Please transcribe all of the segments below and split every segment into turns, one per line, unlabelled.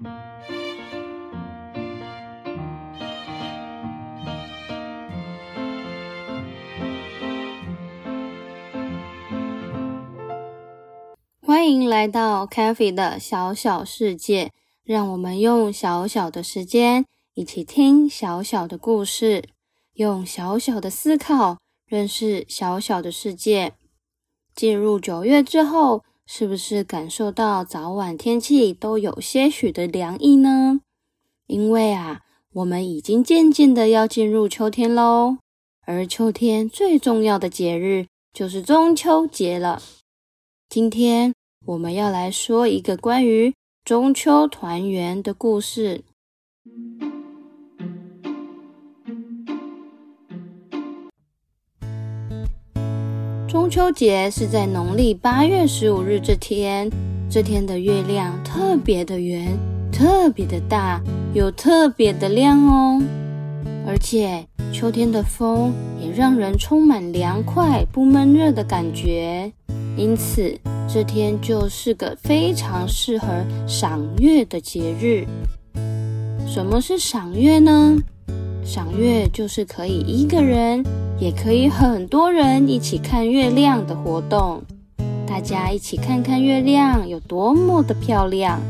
欢迎来到 c a f e 的小小世界，让我们用小小的时间一起听小小的故事，用小小的思考认识小小的世界。进入九月之后，是不是感受到早晚天气都有些许的凉意呢？因为啊，我们已经渐渐的要进入秋天喽，而秋天最重要的节日就是中秋节了。今天。我们要来说一个关于中秋团圆的故事。中秋节是在农历八月十五日这天，这天的月亮特别的圆，特别的大，又特别的亮哦。而且秋天的风也让人充满凉快、不闷热的感觉，因此。这天就是个非常适合赏月的节日。什么是赏月呢？赏月就是可以一个人，也可以很多人一起看月亮的活动。大家一起看看月亮有多么的漂亮，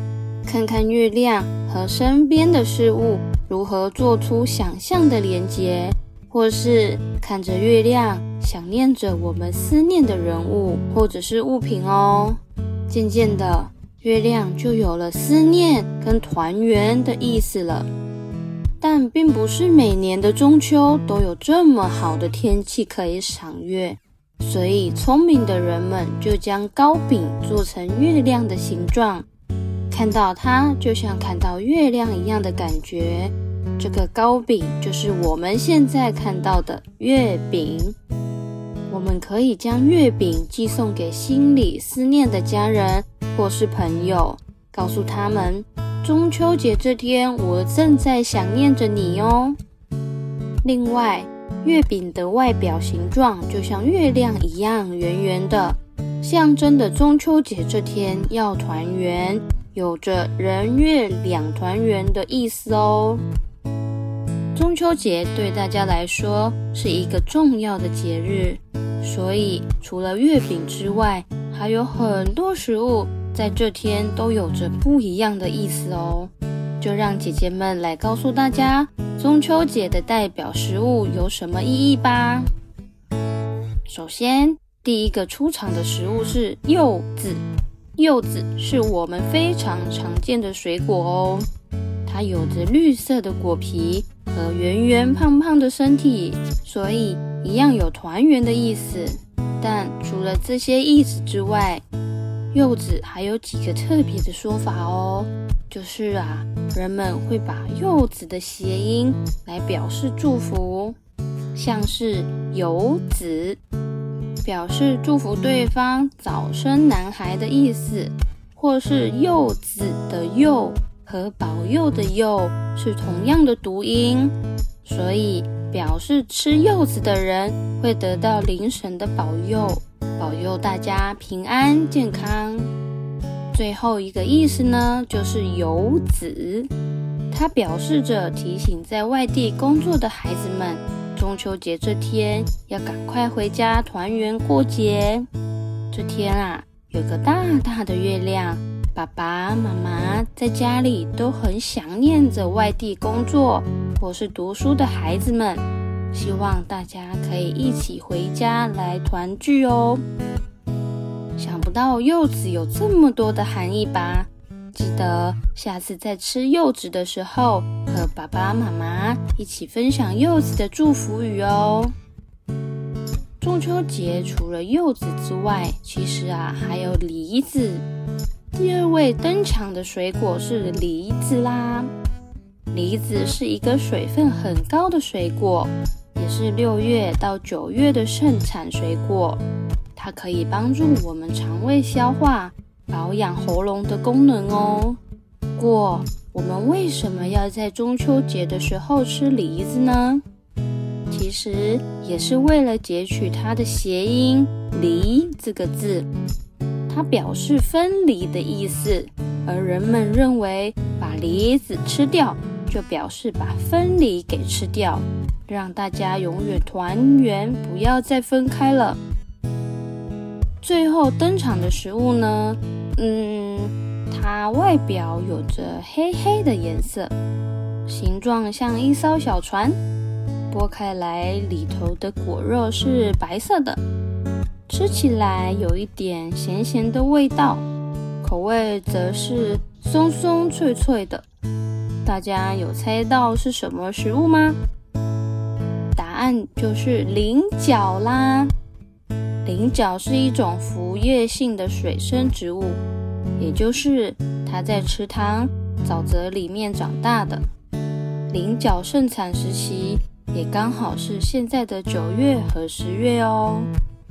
看看月亮和身边的事物如何做出想象的连结。或是看着月亮，想念着我们思念的人物或者是物品哦。渐渐的，月亮就有了思念跟团圆的意思了。但并不是每年的中秋都有这么好的天气可以赏月，所以聪明的人们就将糕饼做成月亮的形状，看到它就像看到月亮一样的感觉。这个糕饼就是我们现在看到的月饼。我们可以将月饼寄送给心里思念的家人或是朋友，告诉他们中秋节这天我正在想念着你哦。另外，月饼的外表形状就像月亮一样圆圆的，象征的中秋节这天要团圆，有着人月两团圆的意思哦。中秋节对大家来说是一个重要的节日，所以除了月饼之外，还有很多食物在这天都有着不一样的意思哦。就让姐姐们来告诉大家，中秋节的代表食物有什么意义吧。首先，第一个出场的食物是柚子。柚子是我们非常常见的水果哦，它有着绿色的果皮。和圆圆胖胖的身体，所以一样有团圆的意思。但除了这些意思之外，柚子还有几个特别的说法哦。就是啊，人们会把柚子的谐音来表示祝福，像是有子，表示祝福对方早生男孩的意思，或是柚子的柚。和保佑的佑是同样的读音，所以表示吃柚子的人会得到灵神的保佑，保佑大家平安健康。最后一个意思呢，就是游子，它表示着提醒在外地工作的孩子们，中秋节这天要赶快回家团圆过节。这天啊，有个大大的月亮。爸爸妈妈在家里都很想念着外地工作或是读书的孩子们，希望大家可以一起回家来团聚哦。想不到柚子有这么多的含义吧？记得下次在吃柚子的时候，和爸爸妈妈一起分享柚子的祝福语哦。中秋节除了柚子之外，其实啊还有梨子。第二位登场的水果是梨子啦。梨子是一个水分很高的水果，也是六月到九月的盛产水果。它可以帮助我们肠胃消化、保养喉咙的功能哦。过，我们为什么要在中秋节的时候吃梨子呢？其实也是为了截取它的谐音“梨”这个字。它表示分离的意思，而人们认为把梨子吃掉，就表示把分离给吃掉，让大家永远团圆，不要再分开了。最后登场的食物呢？嗯，它外表有着黑黑的颜色，形状像一艘小船，剥开来里头的果肉是白色的，吃起来有一点咸咸的味道，口味则是松松脆脆的。大家有猜到是什么食物吗？答案就是菱角啦。菱角是一种腐叶性的水生植物，也就是它在池塘、沼泽里面长大的。菱角盛产时期也刚好是现在的九月和十月哦，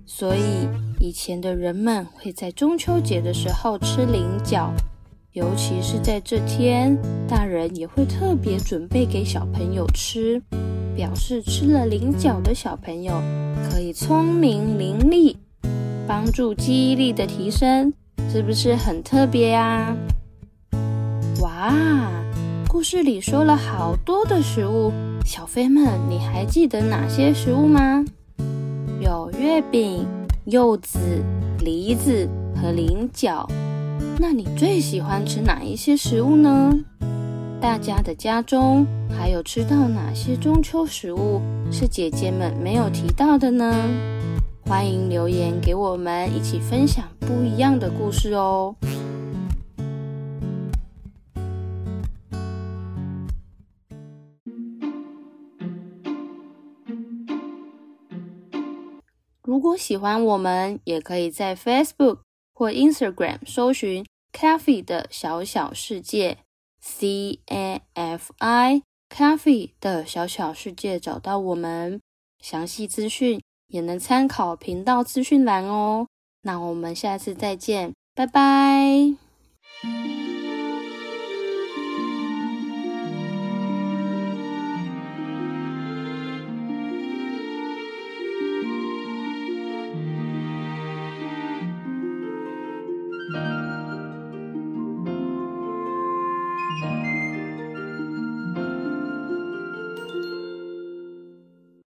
所以以前的人们会在中秋节的时候吃菱角，尤其是在这天，大人也会特别准备给小朋友吃。表示吃了菱角的小朋友可以聪明伶俐，帮助记忆力的提升，是不是很特别呀？哇，故事里说了好多的食物，小飞们，你还记得哪些食物吗？有月饼、柚子、梨子和菱角。那你最喜欢吃哪一些食物呢？大家的家中还有吃到哪些中秋食物是姐姐们没有提到的呢？欢迎留言给我们，一起分享不一样的故事哦。如果喜欢我们，也可以在 Facebook 或 Instagram 搜寻 “Cafe 的小小世界”。（C A F I Cafe 的小小世界找到我们，详细资讯也能参考频道资讯栏哦。那我们下次再见，拜拜。